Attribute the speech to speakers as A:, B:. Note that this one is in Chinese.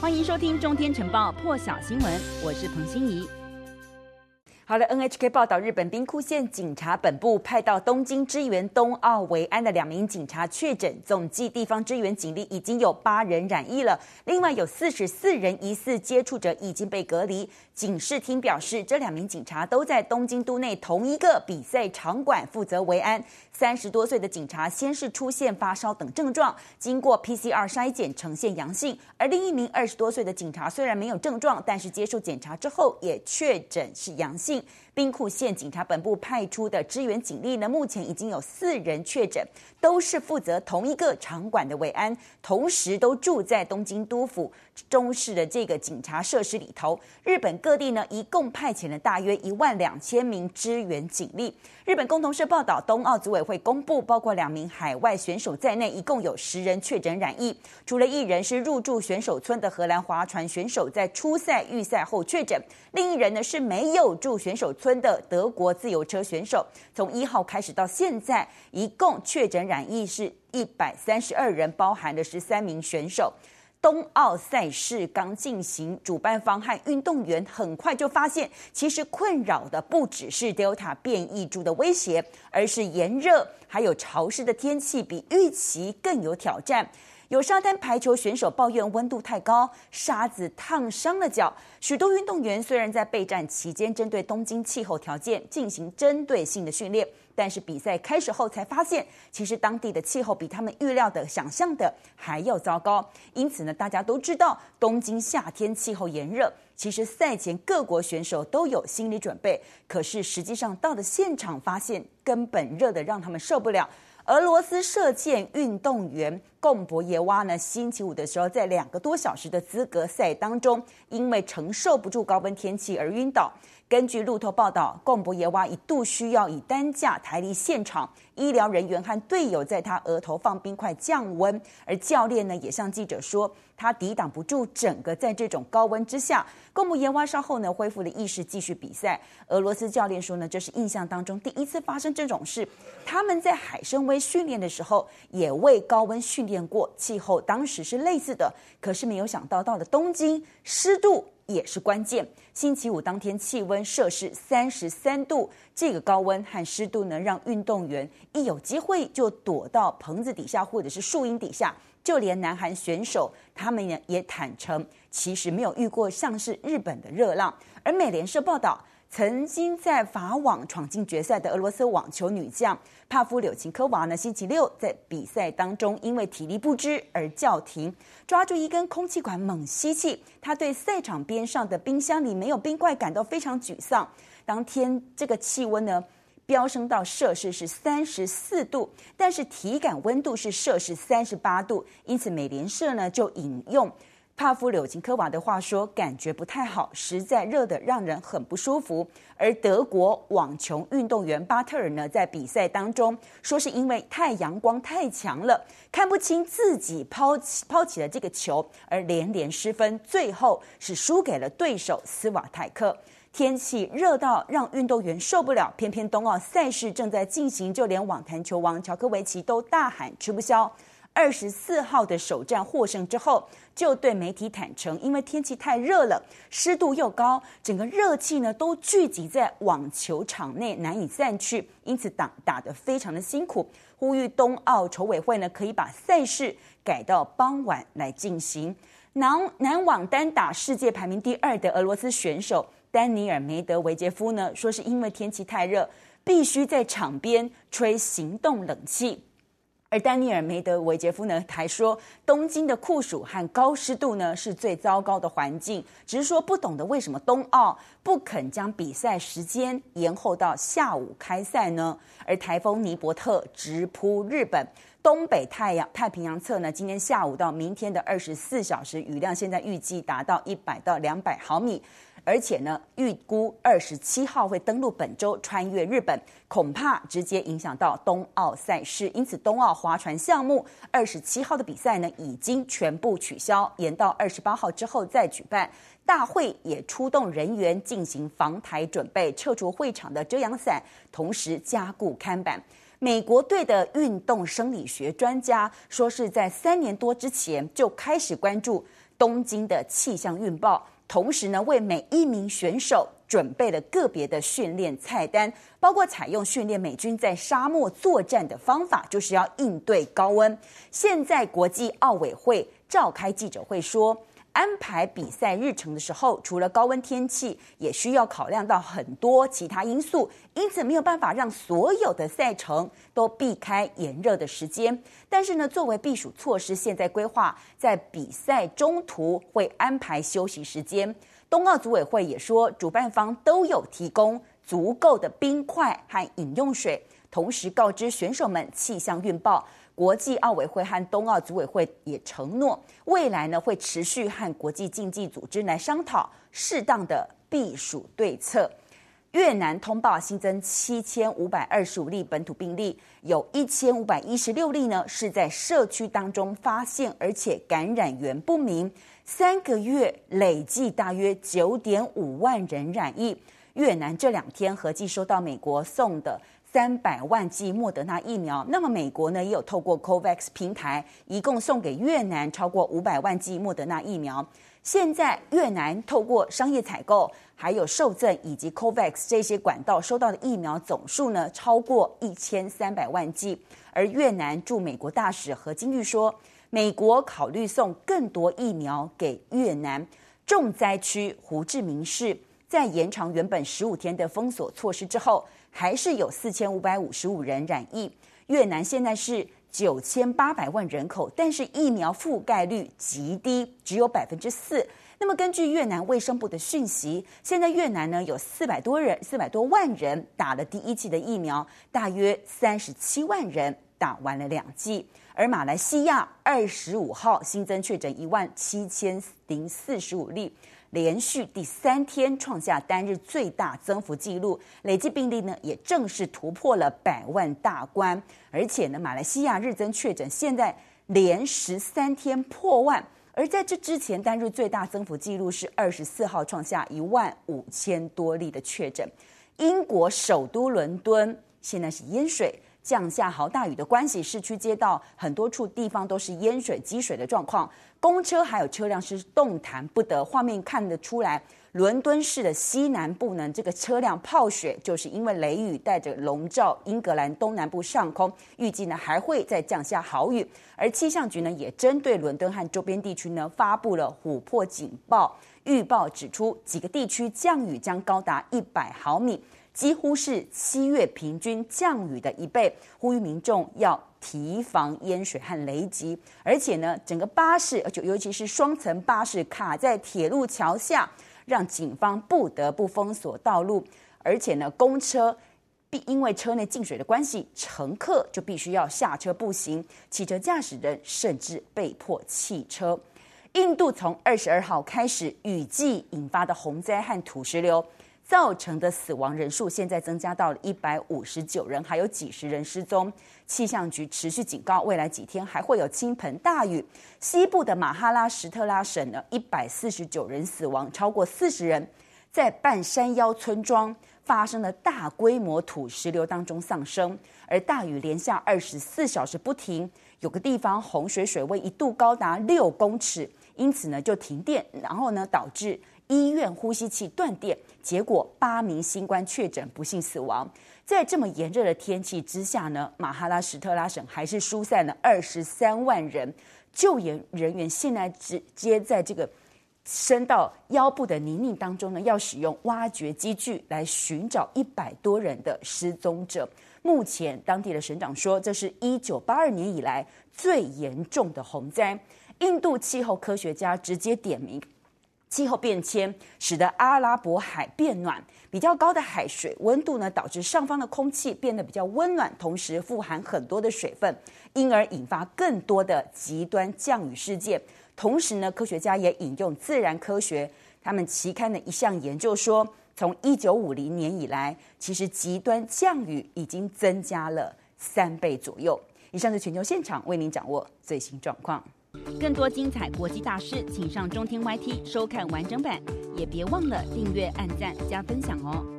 A: 欢迎收听《中天晨报》破晓新闻，我是彭欣怡。好了，NHK 报道，日本兵库县警察本部派到东京支援东奥维安的两名警察确诊，总计地方支援警力已经有八人染疫了，另外有四十四人疑似接触者已经被隔离。警视厅表示，这两名警察都在东京都内同一个比赛场馆负责维安。三十多岁的警察先是出现发烧等症状，经过 PCR 筛检呈现阳性，而另一名二十多岁的警察虽然没有症状，但是接受检查之后也确诊是阳性。兵库县警察本部派出的支援警力呢，目前已经有四人确诊，都是负责同一个场馆的维安，同时都住在东京都府中市的这个警察设施里头。日本各地呢，一共派遣了大约一万两千名支援警力。日本共同社报道，冬奥组委会公布，包括两名海外选手在内，一共有十人确诊染疫。除了一人是入住选手村的荷兰划船选手，在初赛预赛后确诊，另一人呢是没有住选手村分的德国自由车选手。从一号开始到现在，一共确诊染疫是一百三十二人，包含了十三名选手。冬奥赛事刚进行，主办方和运动员很快就发现，其实困扰的不只是 Delta 变异株的威胁，而是炎热还有潮湿的天气比预期更有挑战。有沙滩排球选手抱怨温度太高，沙子烫伤了脚。许多运动员虽然在备战期间针对东京气候条件进行针对性的训练，但是比赛开始后才发现，其实当地的气候比他们预料的、想象的还要糟糕。因此呢，大家都知道东京夏天气候炎热，其实赛前各国选手都有心理准备，可是实际上到了现场，发现根本热得让他们受不了。俄罗斯射箭运动员贡博耶娃呢，星期五的时候，在两个多小时的资格赛当中，因为承受不住高温天气而晕倒。根据路透报道，贡博耶娃一度需要以担架抬离现场，医疗人员和队友在他额头放冰块降温，而教练呢也向记者说，他抵挡不住整个在这种高温之下。贡博耶娃稍后呢恢复了意识，继续比赛。俄罗斯教练说呢，这是印象当中第一次发生这种事。他们在海参崴训练的时候也为高温训练过，气候当时是类似的，可是没有想到到了东京，湿度。也是关键。星期五当天气温摄氏三十三度，这个高温和湿度呢，让运动员一有机会就躲到棚子底下或者是树荫底下。就连南韩选手他们也也坦诚，其实没有遇过像是日本的热浪。而美联社报道。曾经在法网闯进决赛的俄罗斯网球女将帕夫柳琴科娃呢，星期六在比赛当中因为体力不支而叫停，抓住一根空气管猛吸气。她对赛场边上的冰箱里没有冰块感到非常沮丧。当天这个气温呢飙升到摄氏是三十四度，但是体感温度是摄氏三十八度，因此美联社呢就引用。帕夫柳琴科娃的话说：“感觉不太好，实在热得让人很不舒服。”而德国网球运动员巴特尔呢，在比赛当中说是因为太阳光太强了，看不清自己抛起抛起了这个球，而连连失分，最后是输给了对手斯瓦泰克。天气热到让运动员受不了，偏偏冬奥赛事正在进行，就连网坛球王乔科维奇都大喊吃不消。二十四号的首战获胜之后，就对媒体坦诚，因为天气太热了，湿度又高，整个热气呢都聚集在网球场内，难以散去，因此打打得非常的辛苦。呼吁冬奥筹委会呢可以把赛事改到傍晚来进行。男男网单打世界排名第二的俄罗斯选手丹尼尔梅德维杰夫呢，说是因为天气太热，必须在场边吹行动冷气。而丹尼尔梅德韦杰夫呢，还说东京的酷暑和高湿度呢是最糟糕的环境，只是说不懂得为什么冬奥不肯将比赛时间延后到下午开赛呢？而台风尼伯特直扑日本东北太阳太平洋侧呢，今天下午到明天的二十四小时雨量现在预计达到一百到两百毫米。而且呢，预估二十七号会登陆本州，穿越日本，恐怕直接影响到冬奥赛事。因此，冬奥划船项目二十七号的比赛呢，已经全部取消，延到二十八号之后再举办。大会也出动人员进行防台准备，撤除会场的遮阳伞，同时加固看板。美国队的运动生理学专家说，是在三年多之前就开始关注。东京的气象预报，同时呢，为每一名选手准备了个别的训练菜单，包括采用训练美军在沙漠作战的方法，就是要应对高温。现在国际奥委会召开记者会说，安排比赛日程的时候，除了高温天气，也需要考量到很多其他因素，因此没有办法让所有的赛程都避开炎热的时间。但是呢，作为避暑措施，现在规划在比赛中途会安排休息时间。冬奥组委会也说，主办方都有提供足够的冰块和饮用水，同时告知选手们气象预报。国际奥委会和冬奥组委会也承诺，未来呢会持续和国际竞技组织来商讨适当的避暑对策。越南通报新增七千五百二十五例本土病例，有一千五百一十六例呢是在社区当中发现，而且感染源不明。三个月累计大约九点五万人染疫。越南这两天合计收到美国送的。三百万剂莫德纳疫苗，那么美国呢也有透过 COVAX 平台，一共送给越南超过五百万剂莫德纳疫苗。现在越南透过商业采购、还有受赠以及 COVAX 这些管道收到的疫苗总数呢超过一千三百万剂。而越南驻美国大使何金玉说，美国考虑送更多疫苗给越南。重灾区胡志明市在延长原本十五天的封锁措施之后。还是有四千五百五十五人染疫。越南现在是九千八百万人口，但是疫苗覆盖率极低，只有百分之四。那么根据越南卫生部的讯息，现在越南呢有四百多人、四百多万人打了第一剂的疫苗，大约三十七万人打完了两剂。而马来西亚二十五号新增确诊一万七千零四十五例。连续第三天创下单日最大增幅记录，累计病例呢也正式突破了百万大关，而且呢，马来西亚日增确诊现在连十三天破万，而在这之前单日最大增幅记录是二十四号创下一万五千多例的确诊。英国首都伦敦现在是淹水。降下豪大雨的关系，市区街道很多处地方都是淹水积水的状况，公车还有车辆是动弹不得。画面看得出来，伦敦市的西南部呢，这个车辆泡雪，就是因为雷雨带着笼罩英格兰东南部上空，预计呢还会再降下豪雨。而气象局呢也针对伦敦和周边地区呢发布了琥珀警报，预报指出几个地区降雨将高达一百毫米。几乎是七月平均降雨的一倍，呼吁民众要提防淹水和雷击。而且呢，整个巴士，而且尤其是双层巴士卡在铁路桥下，让警方不得不封锁道路。而且呢，公车必因为车内进水的关系，乘客就必须要下车步行，汽车驾驶人甚至被迫弃车。印度从二十二号开始，雨季引发的洪灾和土石流。造成的死亡人数现在增加到了一百五十九人，还有几十人失踪。气象局持续警告，未来几天还会有倾盆大雨。西部的马哈拉什特拉省呢，一百四十九人死亡，超过四十人在半山腰村庄发生了大规模土石流当中丧生。而大雨连下二十四小时不停，有个地方洪水水位一度高达六公尺，因此呢就停电，然后呢导致。医院呼吸器断电，结果八名新冠确诊不幸死亡。在这么炎热的天气之下呢，马哈拉什特拉省还是疏散了二十三万人。救援人员现在直接在这个深到腰部的泥泞当中呢，要使用挖掘机具来寻找一百多人的失踪者。目前当地的省长说，这是一九八二年以来最严重的洪灾。印度气候科学家直接点名。气候变迁使得阿拉伯海变暖，比较高的海水温度呢，导致上方的空气变得比较温暖，同时富含很多的水分，因而引发更多的极端降雨事件。同时呢，科学家也引用《自然科学》他们期刊的一项研究说，从一九五零年以来，其实极端降雨已经增加了三倍左右。以上是全球现场为您掌握最新状况。
B: 更多精彩国际大师，请上中天 YT 收看完整版，也别忘了订阅、按赞、加分享哦。